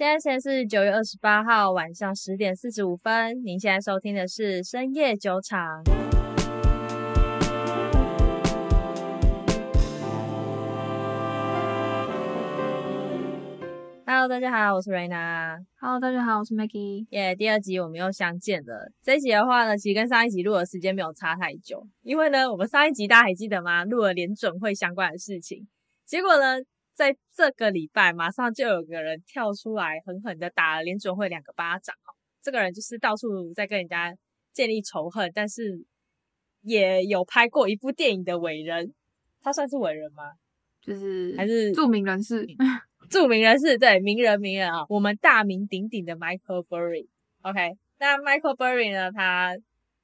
现在现在是九月二十八号晚上十点四十五分，您现在收听的是深夜酒场。Hello，大家好，我是 Raina。Hello，大家好，我是 Maggie。耶，yeah, 第二集我们又相见了。这一集的话呢，其实跟上一集录的时间没有差太久，因为呢，我们上一集大家还记得吗？录了联准会相关的事情，结果呢，在这个礼拜马上就有个人跳出来，狠狠的打了联准会两个巴掌。这个人就是到处在跟人家建立仇恨，但是也有拍过一部电影的伟人。他算是伟人吗？就是还是著名人士。著名人士，对，名人名人啊，我们大名鼎鼎的 Michael Burry，OK，那 Michael Burry 呢，他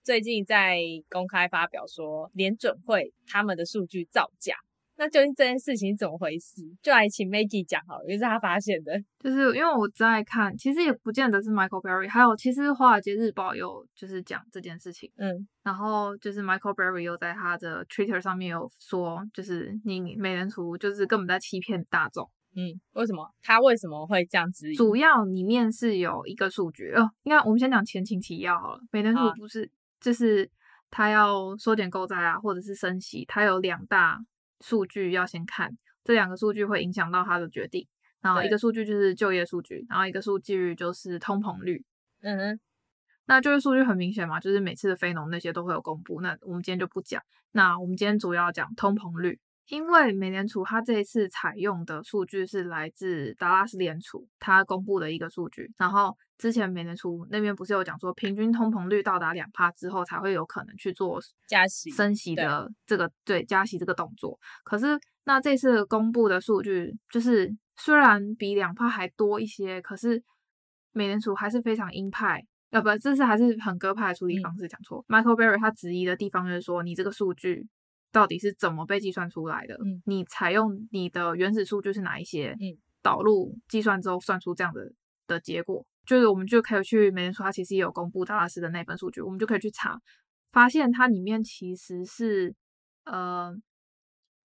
最近在公开发表说，联准会他们的数据造假。那究竟这件事情怎么回事？就来请 Maggie 讲好了，因为是他发现的。就是因为我在看，其实也不见得是 Michael Berry，还有其实华尔街日报有就是讲这件事情。嗯，然后就是 Michael Berry 又在他的 Twitter 上面有说，就是你美联储就是根本在欺骗大众。嗯，为什么？他为什么会这样子？主要里面是有一个数据哦，应该我们先讲前情提要好了。美联储不是、啊、就是他要缩减购债啊，或者是升息，他有两大。数据要先看，这两个数据会影响到他的决定。然后一个数据就是就业数据，然后一个数据就是通膨率。嗯哼，那就业数据很明显嘛，就是每次的非农那些都会有公布。那我们今天就不讲。那我们今天主要讲通膨率。因为美联储它这一次采用的数据是来自达拉斯联储，它公布的一个数据。然后之前美联储那边不是有讲说，平均通膨率到达两帕之后才会有可能去做加息、升息的这个对，对加息这个动作。可是那这次公布的数据就是虽然比两帕还多一些，可是美联储还是非常鹰派，呃不，这次还是很鸽派的处理方式。讲错、嗯、，Michael Berry 他质疑的地方就是说，你这个数据。到底是怎么被计算出来的？嗯，你采用你的原始数据是哪一些？嗯，导入计算之后算出这样的的结果，就是我们就可以去美联储，它其实也有公布达拉斯的那份数据，我们就可以去查，发现它里面其实是呃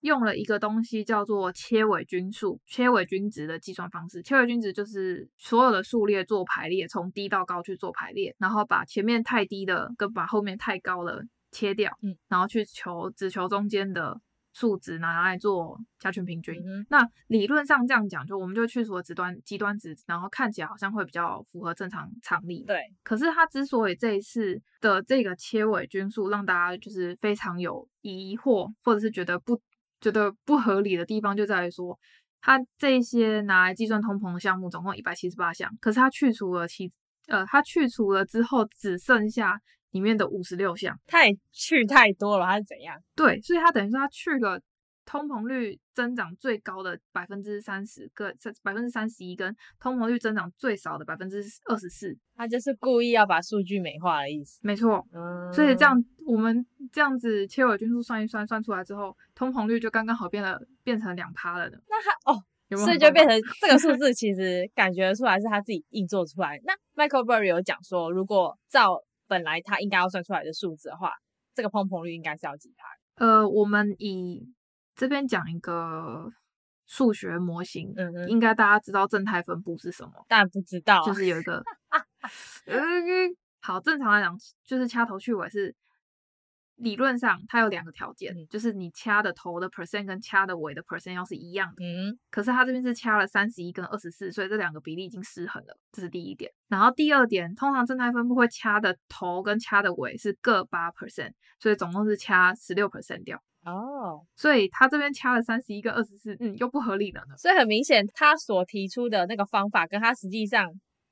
用了一个东西叫做切尾均数、切尾均值的计算方式。切尾均值就是所有的数列做排列，从低到高去做排列，然后把前面太低的跟把后面太高的。切掉，嗯，然后去求只求中间的数值拿来做加权平均。嗯、那理论上这样讲，就我们就去除了极端极端值，然后看起来好像会比较符合正常常理。对。可是它之所以这一次的这个切尾均数让大家就是非常有疑惑，或者是觉得不觉得不合理的地方，就在于说，它这些拿来计算通膨的项目总共一百七十八项，可是它去除了其呃，它去除了之后只剩下。里面的五十六项，太去太多了，还是怎样？对，所以他等于说他去了通膨率增长最高的百分之三十个，百分之三十一，跟通膨率增长最少的百分之二十四，他就是故意要把数据美化的意思。没错，嗯，所以这样我们这样子切尾均数算一算，算出来之后，通膨率就刚刚好变了，变成两趴了呢。那他哦，有有，所以就变成这个数字，其实感觉出来是他自己硬做出来。那 Michael Burry 有讲说，如果照本来他应该要算出来的数字的话，这个碰碰率应该是要几台？呃，我们以这边讲一个数学模型，嗯嗯，应该大家知道正态分布是什么？当然不知道，就是有一个，呃，好，正常来讲就是掐头去尾是。理论上，它有两个条件，嗯、就是你掐的头的 percent 跟掐的尾的 percent 要是一样的。嗯，可是它这边是掐了三十一跟二十四，所以这两个比例已经失衡了，这是第一点。然后第二点，通常正态分布会掐的头跟掐的尾是各八 percent，所以总共是掐十六 percent 掉。哦，所以他这边掐了三十一跟二十四，嗯，又不合理了呢。所以很明显，他所提出的那个方法跟他实际上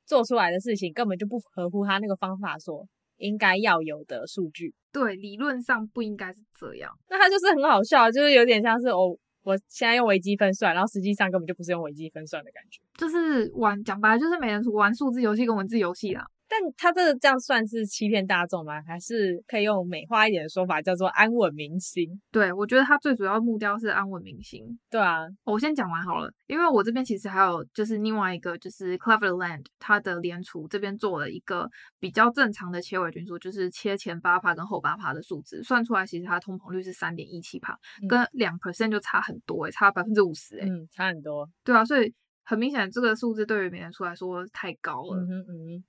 做出来的事情根本就不合乎他那个方法所应该要有的数据。对，理论上不应该是这样。那它就是很好笑，就是有点像是我我现在用微积分算，然后实际上根本就不是用微积分算的感觉，就是玩，讲白了就是美人图玩数字游戏跟文字游戏啦。但他这个这样算是欺骗大众吗？还是可以用美化一点的说法叫做安稳民心？对，我觉得他最主要目标是安稳民心。对啊，我先讲完好了，因为我这边其实还有就是另外一个就是 Cleverland 它的联储这边做了一个比较正常的切尾均数，就是切前八趴跟后八趴的数值，算出来其实它通膨率是三点一七趴，跟两 percent 就差很多诶、欸，差百分之五十诶，嗯，差很多。对啊，所以。很明显这个数字对于美联储来说太高了。嗯哼嗯哼。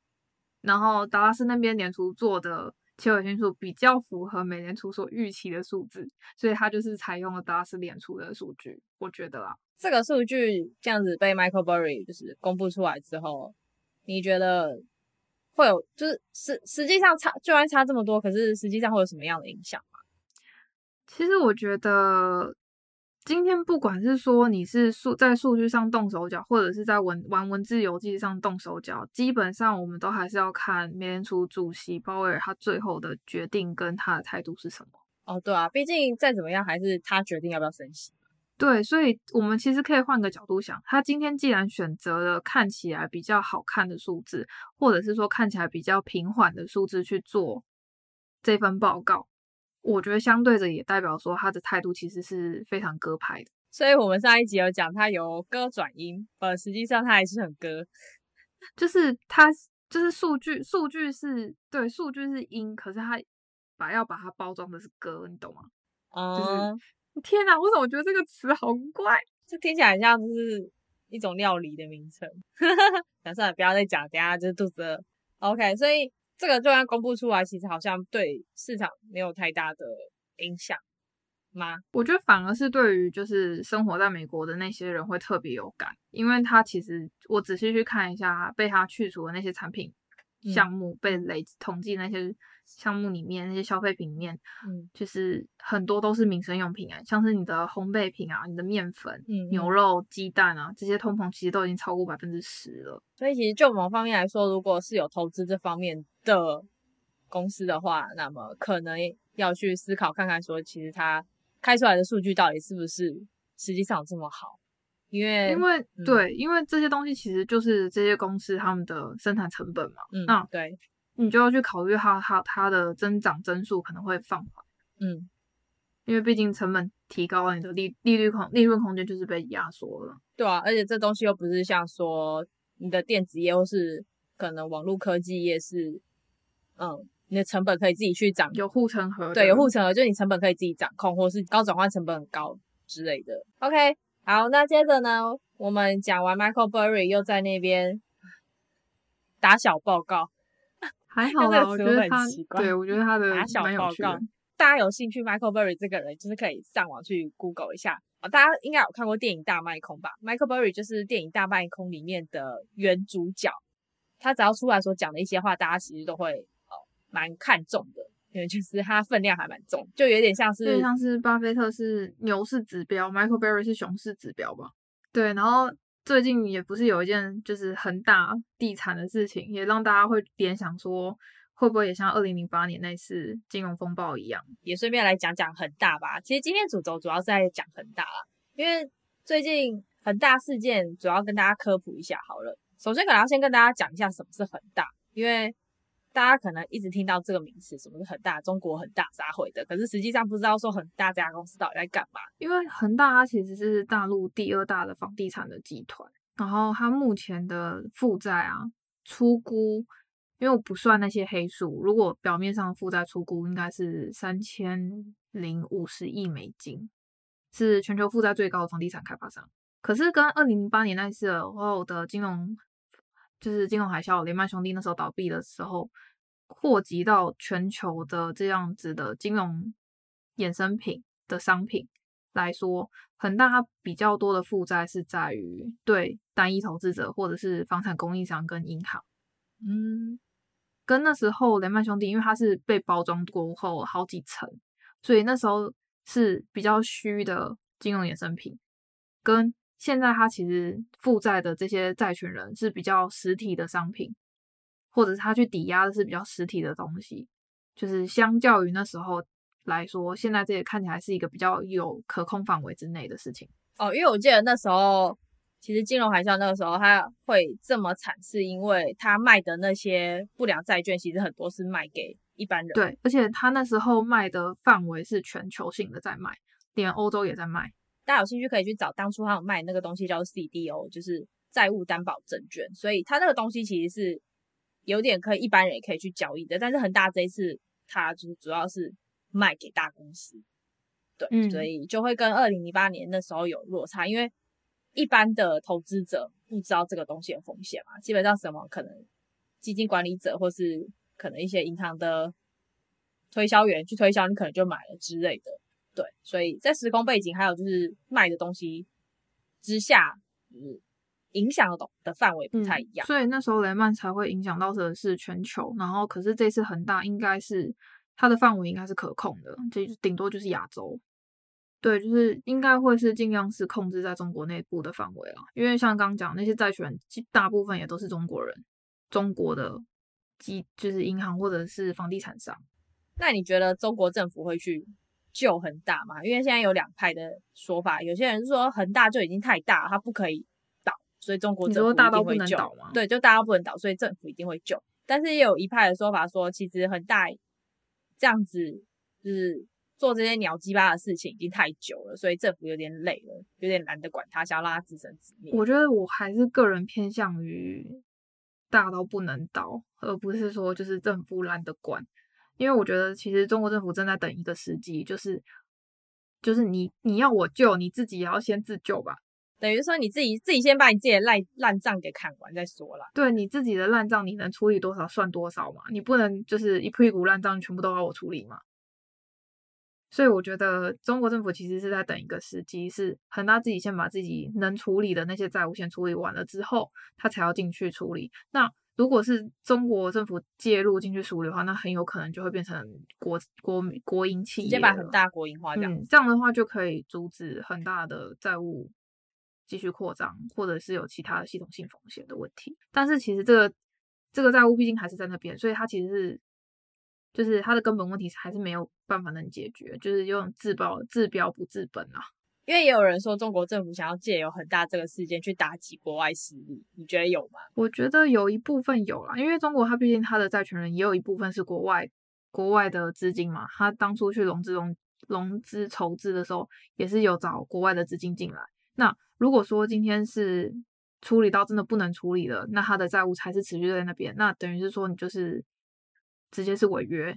然后达拉斯那边联储做的切尾性数比较符合美联储所预期的数字，所以他就是采用了达拉斯联储的数据。我觉得啊，这个数据这样子被 Michael Burry 就是公布出来之后，你觉得会有就是实实际上差就算差这么多，可是实际上会有什么样的影响吗？其实我觉得。今天不管是说你是数在数据上动手脚，或者是在文玩文字游记上动手脚，基本上我们都还是要看美联储主席鲍威尔他最后的决定跟他的态度是什么。哦，对啊，毕竟再怎么样还是他决定要不要升息。对，所以我们其实可以换个角度想，他今天既然选择了看起来比较好看的数字，或者是说看起来比较平缓的数字去做这份报告。我觉得相对着也代表说他的态度其实是非常鸽派的，所以我们上一集有讲他由歌转音，呃，实际上他还是很歌，就是他就是数据数据是对数据是音，可是他把要把它包装的是歌，你懂吗？嗯，就是天哪，为什么我觉得这个词好怪？就听起来很像就是一种料理的名称。那 算了，不要再讲，等下就是肚子饿。OK，所以。这个就算公布出来，其实好像对市场没有太大的影响吗？我觉得反而是对于就是生活在美国的那些人会特别有感，因为他其实我仔细去看一下被他去除的那些产品项目，嗯、被累统计那些。项目里面那些消费品里面，嗯，就是很多都是民生用品啊，像是你的烘焙品啊，你的面粉、嗯、牛肉、鸡蛋啊，这些通膨其实都已经超过百分之十了。所以其实就某方面来说，如果是有投资这方面的公司的话，那么可能要去思考看看，说其实它开出来的数据到底是不是实际上这么好？因为因为、嗯、对，因为这些东西其实就是这些公司他们的生产成本嘛。嗯，那对。你就要去考虑它它它的增长增速可能会放缓，嗯，因为毕竟成本提高了，你的利利率空利润空间就是被压缩了，对啊，而且这东西又不是像说你的电子业或是可能网络科技业是，嗯，你的成本可以自己去涨，有护城河，对，有护城河，就是你成本可以自己掌控，或是高转换成本很高之类的。OK，好，那接着呢，我们讲完 Michael Burry 又在那边打小报告。还好啦，我觉得他对我觉得他的打小报告，大家有兴趣 Michael Berry 这个人，就是可以上网去 Google 一下啊。大家应该有看过电影《大卖空》吧？Michael Berry 就是电影《大卖空》里面的原主角，他只要出来所讲的一些话，大家其实都会哦蛮看重的，因为就是他分量还蛮重，就有点像是，就像是巴菲特是牛市指标，Michael Berry 是熊市指标吧？对，然后。最近也不是有一件就是恒大地产的事情，也让大家会联想说，会不会也像二零零八年那次金融风暴一样？也顺便来讲讲恒大吧。其实今天主轴主要是在讲恒大啦，因为最近恒大事件主要跟大家科普一下好了。首先可能要先跟大家讲一下什么是恒大，因为。大家可能一直听到这个名词，什么是恒大？中国恒大啥会的？可是实际上不知道说恒大这家公司到底在干嘛。因为恒大它其实是大陆第二大的房地产的集团，然后它目前的负债啊，出估，因为我不算那些黑数，如果表面上负债出估应该是三千零五十亿美金，是全球负债最高的房地产开发商。可是跟二零零八年那次后的金融。就是金融海啸，雷曼兄弟那时候倒闭的时候，扩及到全球的这样子的金融衍生品的商品来说，恒大比较多的负债是在于对单一投资者或者是房产供应商跟银行。嗯，跟那时候雷曼兄弟，因为它是被包装过后好几层，所以那时候是比较虚的金融衍生品，跟。现在他其实负债的这些债权人是比较实体的商品，或者是他去抵押的是比较实体的东西，就是相较于那时候来说，现在这也看起来是一个比较有可控范围之内的事情。哦，因为我记得那时候其实金融海啸那个时候他会这么惨，是因为他卖的那些不良债券其实很多是卖给一般人。对，而且他那时候卖的范围是全球性的在卖，连欧洲也在卖。大家有兴趣可以去找当初他有卖那个东西叫 CDO，就是债务担保证券，所以他那个东西其实是有点可以一般人也可以去交易的。但是恒大这一次他就是主要是卖给大公司，对，嗯、所以就会跟二零零八年那时候有落差，因为一般的投资者不知道这个东西有风险嘛，基本上什么可能基金管理者或是可能一些银行的推销员去推销，你可能就买了之类的。对，所以在时空背景还有就是卖的东西之下，嗯，影响的的范围不太一样。嗯，所以那时候雷曼才会影响到的是全球，然后可是这次恒大应该是它的范围应该是可控的，这顶多就是亚洲。对，就是应该会是尽量是控制在中国内部的范围了，因为像刚刚讲那些债权，大部分也都是中国人，中国的基就是银行或者是房地产商。那你觉得中国政府会去救恒大嘛？因为现在有两派的说法，有些人说恒大就已经太大，它不可以倒，所以中国政府一定会救。大到不能倒吗？对，就大到不能倒，所以政府一定会救。但是也有一派的说法说，其实恒大这样子就是。做这些鸟鸡巴的事情已经太久了，所以政府有点累了，有点懒得管他，想要让他自生自灭。我觉得我还是个人偏向于大到不能倒，而不是说就是政府懒得管。因为我觉得其实中国政府正在等一个时机，就是就是你你要我救，你自己也要先自救吧。等于说你自己自己先把你自己的烂烂账给砍完再说啦。对，你自己的烂账，你能处理多少算多少嘛，你不能就是一屁股烂账全部都要我处理嘛。所以我觉得中国政府其实是在等一个时机，是恒大自己先把自己能处理的那些债务先处理完了之后，他才要进去处理。那如果是中国政府介入进去处理的话，那很有可能就会变成国国国营企业，直接把很大国营化掉。嗯，这样的话就可以阻止很大的债务继续扩张，或者是有其他的系统性风险的问题。但是其实这个这个债务毕竟还是在那边，所以它其实是。就是它的根本问题还是没有办法能解决，就是用治标治标不治本啊。因为也有人说中国政府想要借由很大这个事件去打击国外势力，你觉得有吗？我觉得有一部分有啦，因为中国它毕竟它的债权人也有一部分是国外国外的资金嘛，它当初去融资融融资筹资的时候也是有找国外的资金进来。那如果说今天是处理到真的不能处理了，那它的债务才是持续在那边，那等于是说你就是。直接是违约，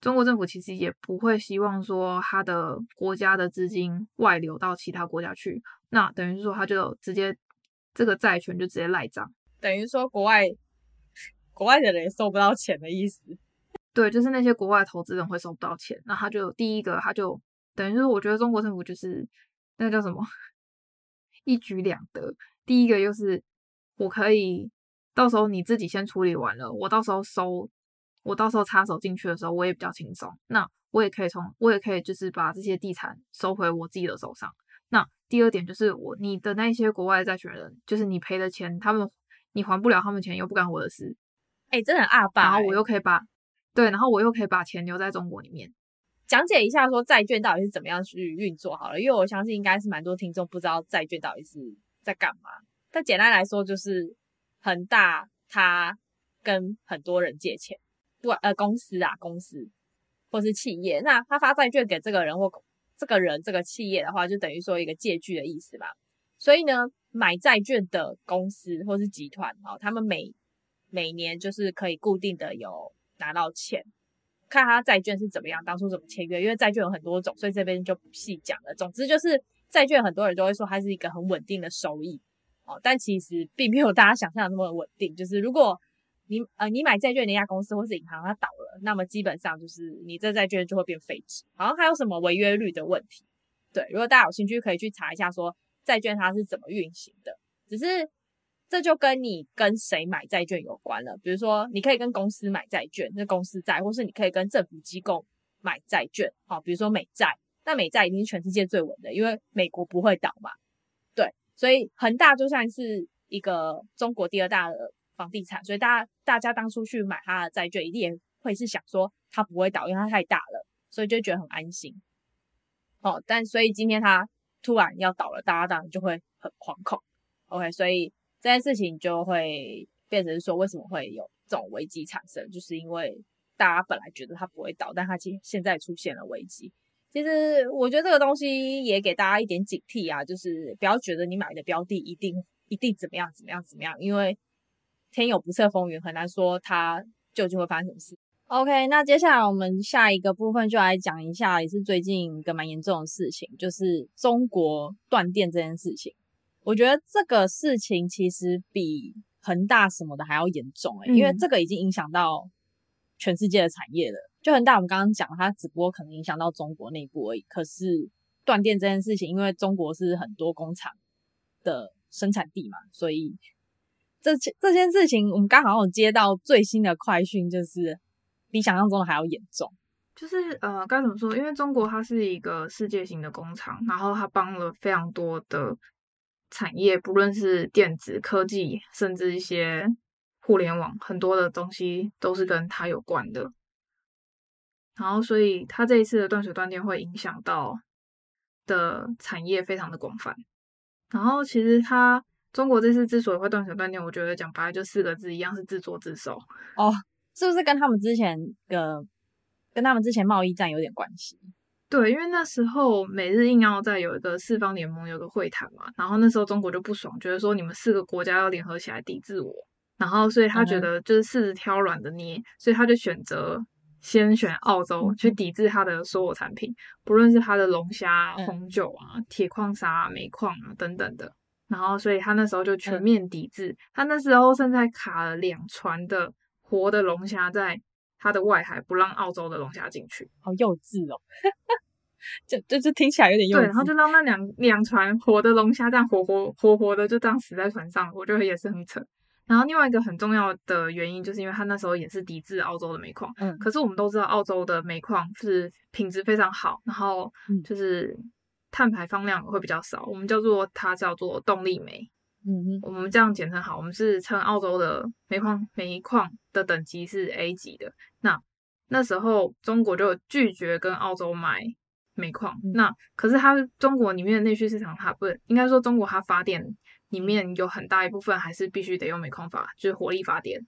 中国政府其实也不会希望说他的国家的资金外流到其他国家去，那等于是说他就直接这个债权就直接赖账，等于说国外国外的人也收不到钱的意思。对，就是那些国外投资人会收不到钱，那他就第一个他就等于说，我觉得中国政府就是那个叫什么 一举两得，第一个就是我可以到时候你自己先处理完了，我到时候收。我到时候插手进去的时候，我也比较轻松。那我也可以从，我也可以就是把这些地产收回我自己的手上。那第二点就是我你的那些国外债权人，就是你赔的钱，他们你还不了他们钱，又不干我的事。哎、欸，真的很阿爸、欸。然后我又可以把，对，然后我又可以把钱留在中国里面。讲解一下说债券到底是怎么样去运作好了，因为我相信应该是蛮多听众不知道债券到底是在干嘛。但简单来说，就是恒大他跟很多人借钱。不呃，公司啊，公司或是企业，那他发债券给这个人或这个人这个企业的话，就等于说一个借据的意思吧。所以呢，买债券的公司或是集团哦，他们每每年就是可以固定的有拿到钱，看他债券是怎么样，当初怎么签约，因为债券有很多种，所以这边就不细讲了。总之就是债券，很多人都会说它是一个很稳定的收益哦，但其实并没有大家想象的那么稳定。就是如果你呃，你买债券那家公司或是银行它倒了，那么基本上就是你这债券就会变废纸。好像还有什么违约率的问题？对，如果大家有兴趣，可以去查一下说债券它是怎么运行的。只是这就跟你跟谁买债券有关了。比如说，你可以跟公司买债券，那公司债，或是你可以跟政府机构买债券。好，比如说美债，那美债一定是全世界最稳的，因为美国不会倒嘛。对，所以恒大就算是一个中国第二大的。房地产，所以大家大家当初去买它的债券，一定也会是想说它不会倒，因为它太大了，所以就觉得很安心。哦，但所以今天它突然要倒了，大家当然就会很惶恐。OK，所以这件事情就会变成说，为什么会有这种危机产生？就是因为大家本来觉得它不会倒，但他今现在出现了危机。其实我觉得这个东西也给大家一点警惕啊，就是不要觉得你买的标的一定一定怎么样怎么样怎么样，因为。天有不测风云，很难说它究竟会发生什么事。OK，那接下来我们下一个部分就来讲一下，也是最近一个蛮严重的事情，就是中国断电这件事情。我觉得这个事情其实比恒大什么的还要严重诶、欸，嗯、因为这个已经影响到全世界的产业了。就恒大，我们刚刚讲，它只不过可能影响到中国内部而已。可是断电这件事情，因为中国是很多工厂的生产地嘛，所以这这件事情，我们刚好有接到最新的快讯，就是比想象中的还要严重。就是呃，该怎么说？因为中国它是一个世界型的工厂，然后它帮了非常多的产业，不论是电子科技，甚至一些互联网，很多的东西都是跟它有关的。然后，所以它这一次的断水断电会影响到的产业非常的广泛。然后，其实它中国这次之所以会断水断电，我觉得讲白了就四个字，一样是自作自受。哦，是不是跟他们之前的？跟他们之前贸易战有点关系，对，因为那时候美日印澳在有一个四方联盟，有个会谈嘛，然后那时候中国就不爽，觉得说你们四个国家要联合起来抵制我，然后所以他觉得就是柿子挑软的捏，嗯、所以他就选择先选澳洲去抵制他的所有产品，不论是他的龙虾、红酒啊、铁矿砂、煤矿啊等等的，然后所以他那时候就全面抵制，嗯、他那时候甚至还卡了两船的活的龙虾在。它的外海不让澳洲的龙虾进去，好幼稚哦！就就就听起来有点幼稚。对，然后就让那两两船活的龙虾这样活活活活的就这样死在船上，我觉得也是很扯。然后另外一个很重要的原因，就是因为他那时候也是抵制澳洲的煤矿。嗯。可是我们都知道，澳洲的煤矿是品质非常好，然后就是碳排放量会比较少，我们叫做它叫做动力煤。嗯哼，我们这样简称好，我们是称澳洲的煤矿煤矿的等级是 A 级的。那那时候中国就拒绝跟澳洲买煤矿。嗯、那可是它中国里面的内需市场，它不应该说中国它发电里面有很大一部分还是必须得用煤矿发，就是火力发电。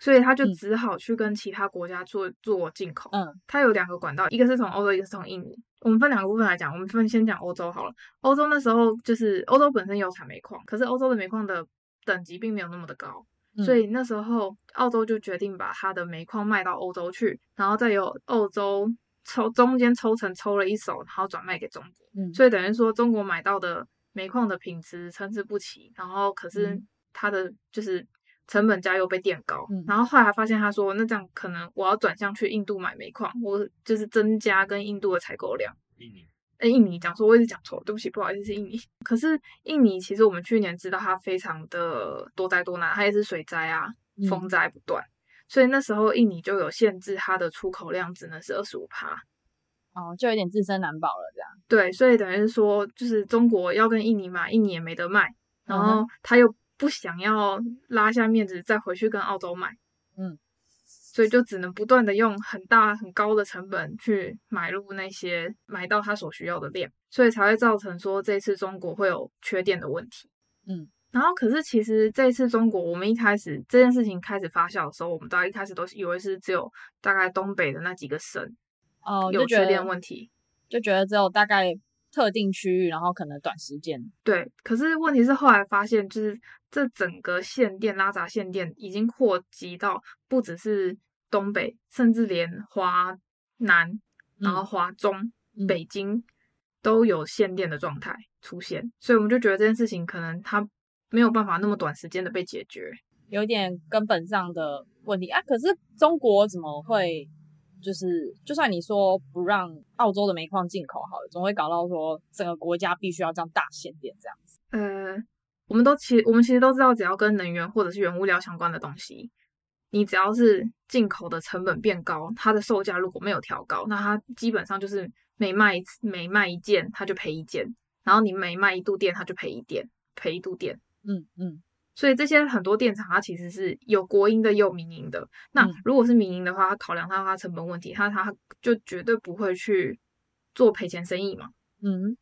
所以他就只好去跟其他国家做做进口。嗯，它有两个管道，一个是从欧洲，一个是从印尼。我们分两个部分来讲，我们分先讲欧洲好了。欧洲那时候就是欧洲本身有产煤矿，可是欧洲的煤矿的等级并没有那么的高，嗯、所以那时候澳洲就决定把它的煤矿卖到欧洲去，然后再由欧洲抽中间抽成抽了一手，然后转卖给中国。嗯，所以等于说中国买到的煤矿的品质参差不齐，然后可是它的就是。成本价又被垫高，嗯、然后后来发现他说，那这样可能我要转向去印度买煤矿，我就是增加跟印度的采购量。印尼，哎，印尼讲错，我一直讲错，对不起，不好意思，是印尼。可是印尼其实我们去年知道它非常的多灾多难，它也是水灾啊，风灾不断，嗯、所以那时候印尼就有限制它的出口量，只能是二十五趴。哦，就有点自身难保了这样。对，所以等于是说，就是中国要跟印尼买，印尼也没得卖，然后他又。不想要拉下面子再回去跟澳洲买，嗯，所以就只能不断的用很大很高的成本去买入那些买到他所需要的量，所以才会造成说这次中国会有缺电的问题，嗯，然后可是其实这次中国我们一开始这件事情开始发酵的时候，我们大家一开始都以为是只有大概东北的那几个省哦有缺电问题，就觉得只有大概。特定区域，然后可能短时间。对，可是问题是后来发现，就是这整个限电拉闸限电已经扩及到不只是东北，甚至连华南，然后华中、嗯、北京都有限电的状态出现，所以我们就觉得这件事情可能它没有办法那么短时间的被解决，有点根本上的问题啊。可是中国怎么会？就是，就算你说不让澳洲的煤矿进口好了，总会搞到说整个国家必须要这样大限电这样子。呃，我们都其实我们其实都知道，只要跟能源或者是原物料相关的东西，你只要是进口的成本变高，它的售价如果没有调高，那它基本上就是每卖一次每卖一件，它就赔一件，然后你每卖一度电，它就赔一电，赔一度电。嗯嗯。嗯所以这些很多电厂，它其实是有国营的，也有民营的。那如果是民营的话，它考量到它成本问题，它它就绝对不会去做赔钱生意嘛。嗯。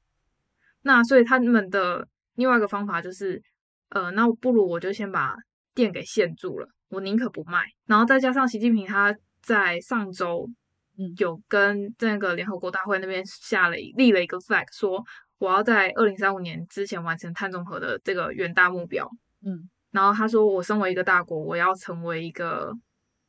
那所以他们的另外一个方法就是，呃，那不如我就先把电给限住了，我宁可不卖。然后再加上习近平他在上周，嗯，有跟那个联合国大会那边下了立了一个 flag，说我要在二零三五年之前完成碳中和的这个远大目标。嗯，然后他说，我身为一个大国，我要成为一个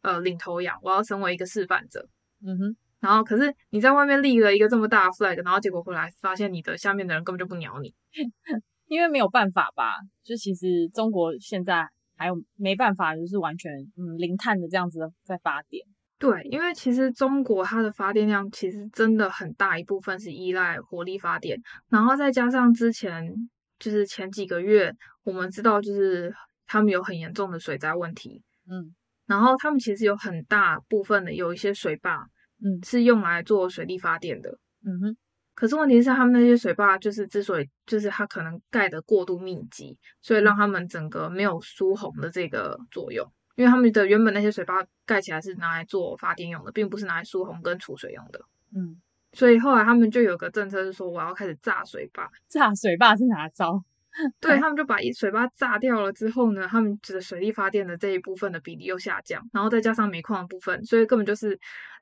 呃领头羊，我要成为一个示范者。嗯哼，然后可是你在外面立了一个这么大的 flag，然后结果回来发现你的下面的人根本就不鸟你。因为没有办法吧，就其实中国现在还有没办法，就是完全嗯零碳的这样子在发电。对，因为其实中国它的发电量其实真的很大一部分是依赖火力发电，然后再加上之前就是前几个月我们知道就是他们有很严重的水灾问题，嗯，然后他们其实有很大部分的有一些水坝，嗯，是用来做水力发电的，嗯哼。可是问题是他们那些水坝就是之所以就是它可能盖的过度密集，所以让他们整个没有疏洪的这个作用。因为他们的原本那些水坝盖起来是拿来做发电用的，并不是拿来疏洪跟储水用的。嗯，所以后来他们就有个政策是说，我要开始炸水坝。炸水坝是哪招？对，他们就把一水坝炸掉了之后呢，他们的水力发电的这一部分的比例又下降，然后再加上煤矿的部分，所以根本就是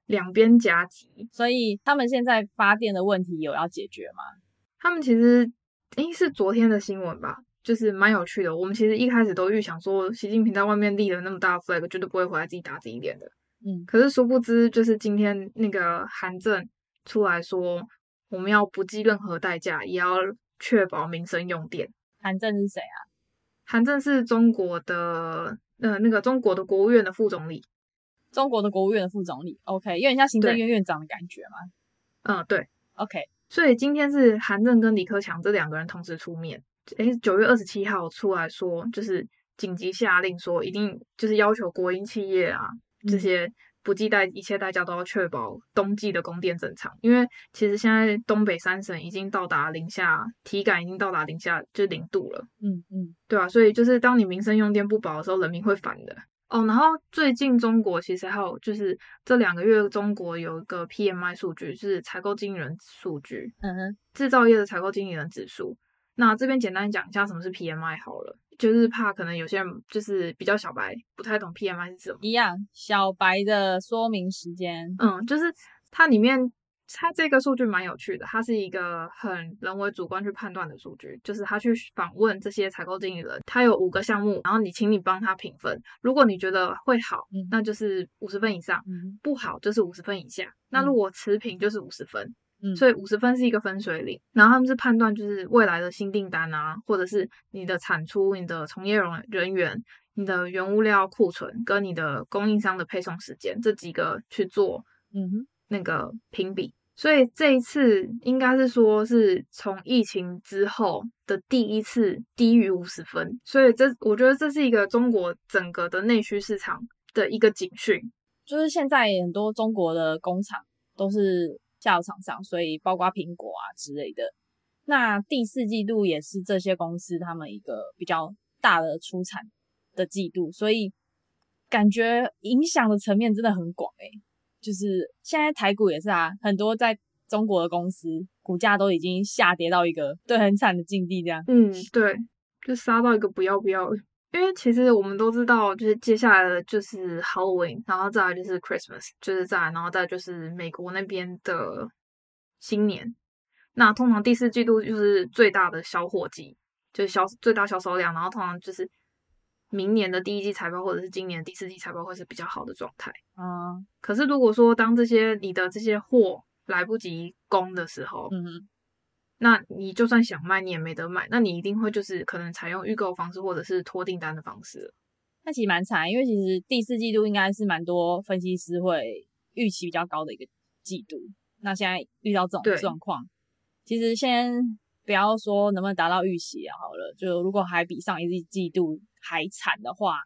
两边夹击。所以他们现在发电的问题有要解决吗？他们其实诶是昨天的新闻吧。就是蛮有趣的。我们其实一开始都预想说，习近平在外面立了那么大的 flag，绝对不会回来自己打自己脸的。嗯，可是殊不知，就是今天那个韩正出来说，我们要不计任何代价，也要确保民生用电。韩正是谁啊？韩正是中国的呃那个中国的国务院的副总理。中国的国务院的副总理，OK，有点像行政院院长的感觉吗？嗯，对，OK。所以今天是韩正跟李克强这两个人同时出面。诶，九月二十七号出来说，就是紧急下令说，一定就是要求国营企业啊，这些不计代一切代价都要确保冬季的供电正常。因为其实现在东北三省已经到达零下，体感已经到达零下就零度了。嗯嗯，对啊，所以就是当你民生用电不保的时候，人民会烦的。哦，然后最近中国其实还有就是这两个月中国有一个 PMI 数据，就是采购经理人数据，嗯哼，制造业的采购经理人指数。那这边简单讲一下什么是 PMI 好了，就是怕可能有些人就是比较小白，不太懂 PMI 是什么。一样，小白的说明时间。嗯，就是它里面它这个数据蛮有趣的，它是一个很人为主观去判断的数据，就是他去访问这些采购经理人，他有五个项目，然后你请你帮他评分，如果你觉得会好，嗯、那就是五十分以上，嗯、不好就是五十分以下，嗯、那如果持平就是五十分。嗯，所以五十分是一个分水岭，然后他们是判断就是未来的新订单啊，或者是你的产出、你的从业人人员、你的原物料库存跟你的供应商的配送时间这几个去做，嗯，那个评比。所以这一次应该是说是从疫情之后的第一次低于五十分，所以这我觉得这是一个中国整个的内需市场的一个警讯，就是现在很多中国的工厂都是。下游厂商，所以包括苹果啊之类的。那第四季度也是这些公司他们一个比较大的出产的季度，所以感觉影响的层面真的很广诶、就是现在台股也是啊，很多在中国的公司股价都已经下跌到一个对很惨的境地，这样。嗯，对，就杀到一个不要不要。因为其实我们都知道，就是接下来的就是 Halloween，然后再来就是 Christmas，就是再来，然后再就是美国那边的新年。那通常第四季度就是最大的销货季，就是销最大销售量，然后通常就是明年的第一季财报或者是今年第四季财报会是比较好的状态。嗯，可是如果说当这些你的这些货来不及供的时候，嗯哼。那你就算想卖，你也没得卖。那你一定会就是可能采用预购方式，或者是拖订单的方式。那其实蛮惨，因为其实第四季度应该是蛮多分析师会预期比较高的一个季度。那现在遇到这种状况，其实先不要说能不能达到预期啊，好了，就如果还比上一季季度还惨的话，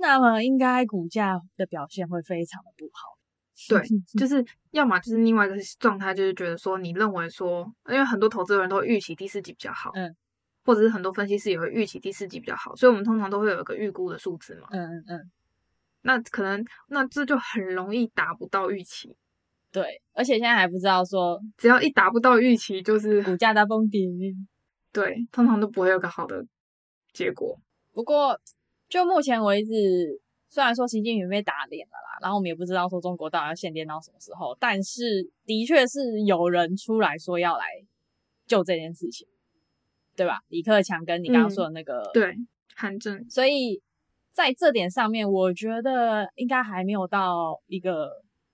那么应该股价的表现会非常的不好。对，就。是要么就是另外一个状态，就是觉得说你认为说，因为很多投资人都预期第四季比较好，嗯，或者是很多分析师也会预期第四季比较好，所以我们通常都会有一个预估的数字嘛，嗯嗯嗯，那可能那这就很容易达不到预期，对，而且现在还不知道说，只要一达不到预期，就是股价大崩跌，对，通常都不会有个好的结果。不过就目前为止。虽然说习近平被打脸了啦，然后我们也不知道说中国到底要限电到什么时候，但是的确是有人出来说要来救这件事情，对吧？李克强跟你刚刚说的那个、嗯、对韩正，所以在这点上面，我觉得应该还没有到一个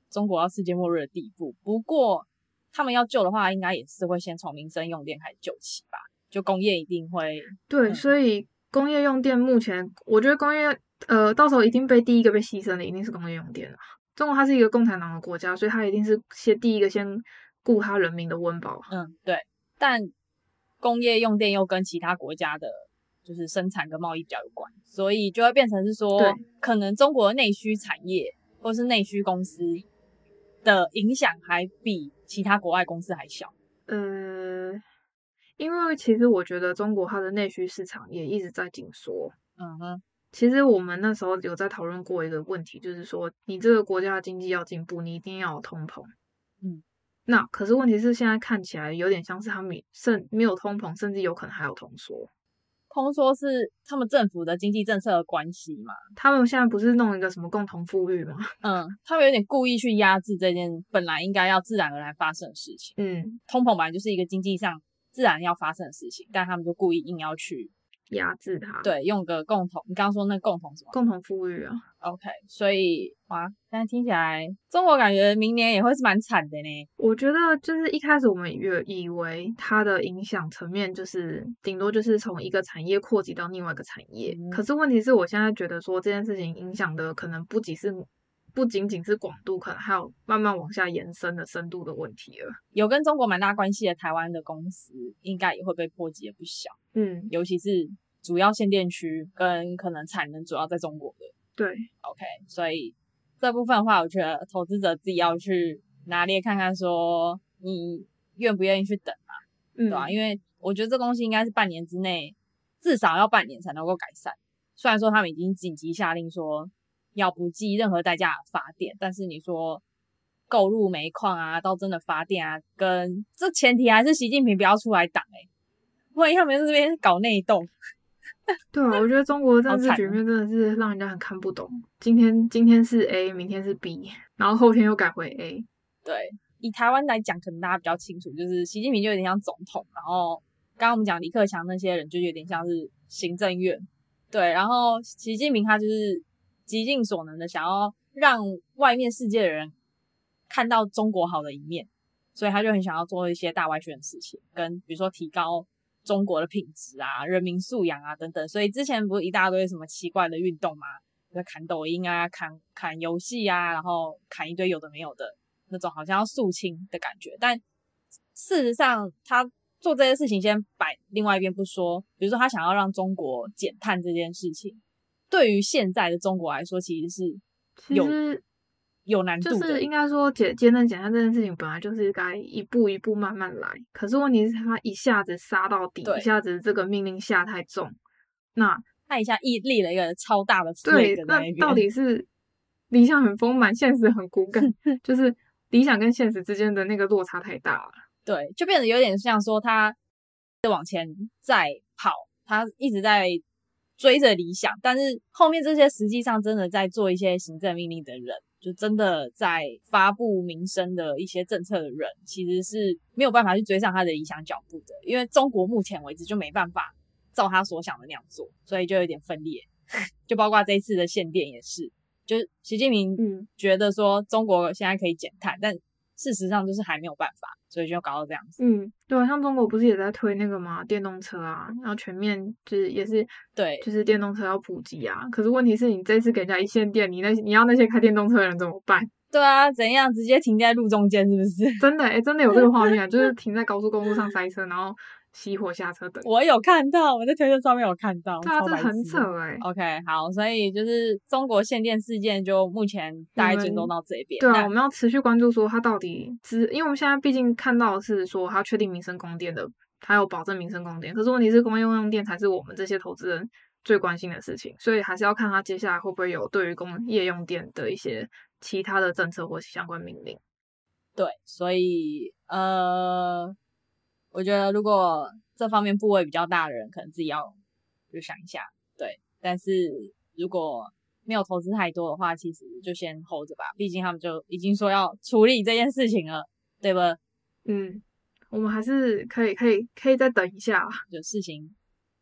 中国要世界末日的地步。不过他们要救的话，应该也是会先从民生用电开始救起吧。就工业一定会对，嗯、所以工业用电目前，我觉得工业呃，到时候一定被第一个被牺牲的一定是工业用电啊。中国它是一个共产党的国家，所以它一定是先第一个先顾他人民的温饱。嗯，对。但工业用电又跟其他国家的，就是生产跟贸易比较有关，所以就会变成是说，可能中国的内需产业或是内需公司的影响还比其他国外公司还小。呃，因为其实我觉得中国它的内需市场也一直在紧缩。嗯哼。其实我们那时候有在讨论过一个问题，就是说你这个国家的经济要进步，你一定要有通膨。嗯，那可是问题是现在看起来有点像是他们甚没有通膨，甚至有可能还有通缩。通缩是他们政府的经济政策的关系嘛？他们现在不是弄一个什么共同富裕吗？嗯，他们有点故意去压制这件本来应该要自然而然发生的事情。嗯，通膨本来就是一个经济上自然要发生的事情，但他们就故意硬要去。压制它，对，用个共同，你刚刚说那共同什么？共同富裕啊。OK，所以哇，但听起来中国感觉明年也会是蛮惨的呢。我觉得就是一开始我们也以为它的影响层面就是顶多就是从一个产业扩及到另外一个产业，嗯、可是问题是我现在觉得说这件事情影响的可能不仅是。不仅仅是广度，可能还有慢慢往下延伸的深度的问题了。有跟中国蛮大关系的台湾的公司，应该也会被波及的不小。嗯，尤其是主要限电区跟可能产能主要在中国的。对，OK，所以这部分的话，我觉得投资者自己要去拿捏看看，说你愿不愿意去等嘛，嗯、对吧、啊？因为我觉得这东西应该是半年之内，至少要半年才能够改善。虽然说他们已经紧急下令说。要不计任何代价发电，但是你说购入煤矿啊，到真的发电啊，跟这前提还是习近平不要出来挡哎、欸，万一他们在这边搞内斗。对啊，我觉得中国的政治局面真的是让人家很看不懂。今天今天是 A，明天是 B，然后后天又改回 A。对，以台湾来讲，可能大家比较清楚，就是习近平就有点像总统，然后刚刚我们讲李克强那些人就有点像是行政院。对，然后习近平他就是。极尽所能的想要让外面世界的人看到中国好的一面，所以他就很想要做一些大外宣的事情，跟比如说提高中国的品质啊、人民素养啊等等。所以之前不是一大堆什么奇怪的运动吗？就砍抖音啊、砍砍游戏啊，然后砍一堆有的没有的那种，好像要肃清的感觉。但事实上，他做这些事情先摆另外一边不说，比如说他想要让中国减碳这件事情。对于现在的中国来说，其实是有实有难度的。就是应该说，节节能减碳这件事情本来就是该一步一步慢慢来。可是问题是，他一下子杀到底，一下子这个命令下太重，那他一下一立了一个超大的对，那到底是理想很丰满，现实很骨感，就是理想跟现实之间的那个落差太大了。对，就变得有点像说他往前在跑，他一直在。追着理想，但是后面这些实际上真的在做一些行政命令的人，就真的在发布民生的一些政策的人，其实是没有办法去追上他的理想脚步的。因为中国目前为止就没办法照他所想的那样做，所以就有点分裂。就包括这一次的限电也是，就是习近平嗯觉得说中国现在可以减碳，但事实上就是还没有办法。所以就搞到这样子。嗯，对啊，像中国不是也在推那个嘛，电动车啊，然后全面就是也是对，就是电动车要普及啊。可是问题是你这次给人家一线电，你那你要那些开电动车的人怎么办？对啊，怎样直接停在路中间是不是？真的哎、欸，真的有这个画面，就是 停在高速公路上塞车，然后。熄火下车等，我有看到，我在推特上面有看到，对啊，这很扯哎、欸。OK，好，所以就是中国限电事件就目前大概追踪到这边。对啊，我们要持续关注说它到底只，因为我们现在毕竟看到的是说它确定民生供电的，它有保证民生供电，可是问题是工业用电才是我们这些投资人最关心的事情，所以还是要看他接下来会不会有对于工业用电的一些其他的政策或相关命令。对，所以呃。我觉得如果这方面部位比较大的人，可能自己要就想一下，对。但是如果没有投资太多的话，其实就先 hold 着吧。毕竟他们就已经说要处理这件事情了，对吧？嗯，我们还是可以可以可以再等一下。就事情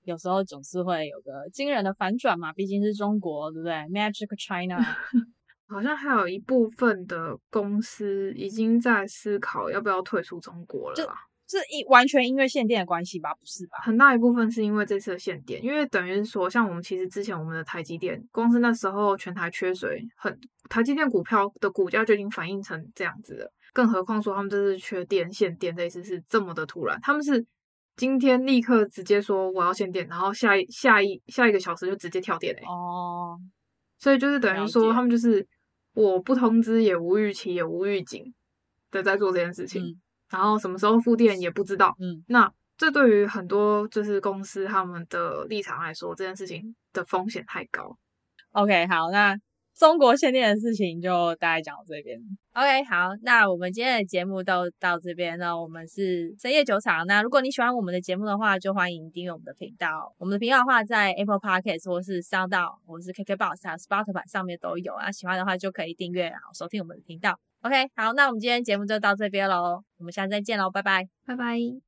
有时候总是会有个惊人的反转嘛，毕竟是中国，对不对？Magic China，好像还有一部分的公司已经在思考要不要退出中国了。是一完全因为限电的关系吧？不是吧？很大一部分是因为这次的限电，因为等于说，像我们其实之前我们的台积电，光是那时候全台缺水，很台积电股票的股价就已经反映成这样子了。更何况说他们这次缺电限电，这一次是这么的突然，他们是今天立刻直接说我要限电，然后下一下一下一个小时就直接跳电嘞。哦，所以就是等于说他们就是我不通知也无预期也无预警的在做这件事情。嗯然后什么时候复电也不知道，嗯，那这对于很多就是公司他们的立场来说，这件事情的风险太高。OK，好，那中国限电的事情就大概讲到这边。OK，好，那我们今天的节目都到这边了。我们是深夜酒厂。那如果你喜欢我们的节目的话，就欢迎订阅我们的频道。我们的频道的话，在 Apple Podcast 或是 SoundOn 或是 KKBox 还有 Spotify 上面都有啊。喜欢的话就可以订阅，然后收听我们的频道。OK，好，那我们今天节目就到这边喽，我们下次再见喽，拜拜，拜拜。